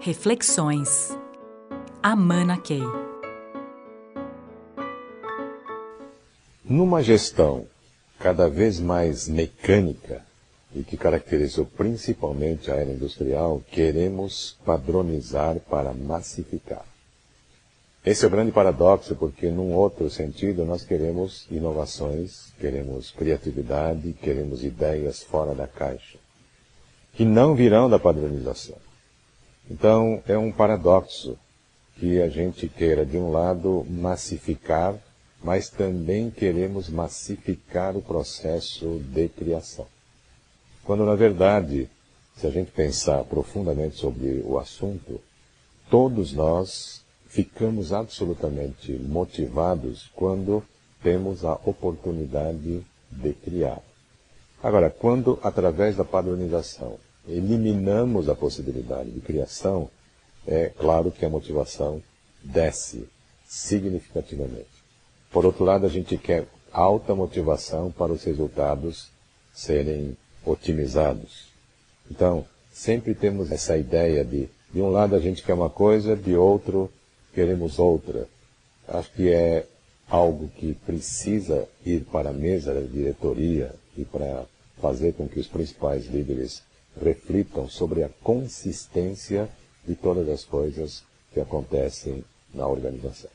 Reflexões. Amana Key. Numa gestão cada vez mais mecânica e que caracterizou principalmente a era industrial, queremos padronizar para massificar. Esse é o grande paradoxo, porque num outro sentido nós queremos inovações, queremos criatividade, queremos ideias fora da caixa, que não virão da padronização. Então é um paradoxo que a gente queira, de um lado, massificar, mas também queremos massificar o processo de criação. Quando, na verdade, se a gente pensar profundamente sobre o assunto, todos nós ficamos absolutamente motivados quando temos a oportunidade de criar. Agora, quando, através da padronização, eliminamos a possibilidade de criação, é claro que a motivação desce significativamente. Por outro lado, a gente quer alta motivação para os resultados serem otimizados. Então, sempre temos essa ideia de, de um lado a gente quer uma coisa, de outro queremos outra. Acho que é algo que precisa ir para a mesa da diretoria e para fazer com que os principais líderes reflitam sobre a consistência de todas as coisas que acontecem na organização.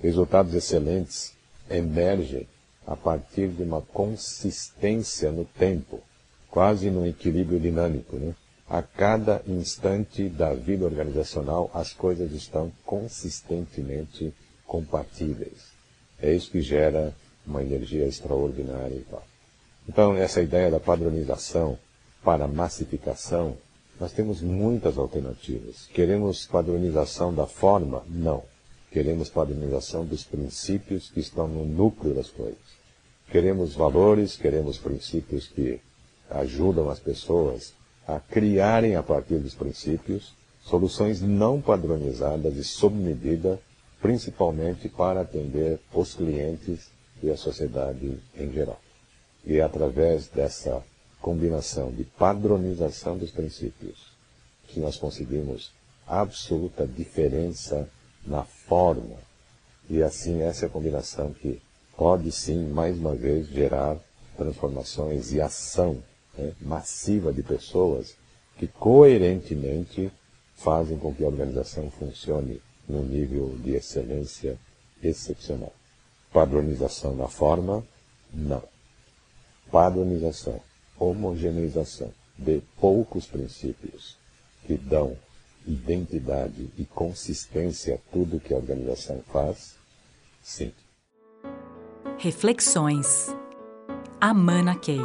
Resultados excelentes emergem a partir de uma consistência no tempo, quase num equilíbrio dinâmico, né? a cada instante da vida organizacional as coisas estão consistentemente compatíveis. É isso que gera uma energia extraordinária e tal. Então, essa ideia da padronização para massificação, nós temos muitas alternativas. Queremos padronização da forma? Não. Queremos padronização dos princípios que estão no núcleo das coisas. Queremos valores, queremos princípios que ajudam as pessoas a criarem a partir dos princípios soluções não padronizadas e sob medida, principalmente para atender os clientes e a sociedade em geral. E é através dessa combinação de padronização dos princípios que nós conseguimos absoluta diferença na forma. E assim essa é a combinação que pode sim, mais uma vez, gerar transformações e ação né, massiva de pessoas que coerentemente fazem com que a organização funcione num nível de excelência excepcional. Padronização na forma? Não. Padronização, homogeneização de poucos princípios que dão identidade e consistência a tudo que a organização faz? Sim. Reflexões. Amana Key.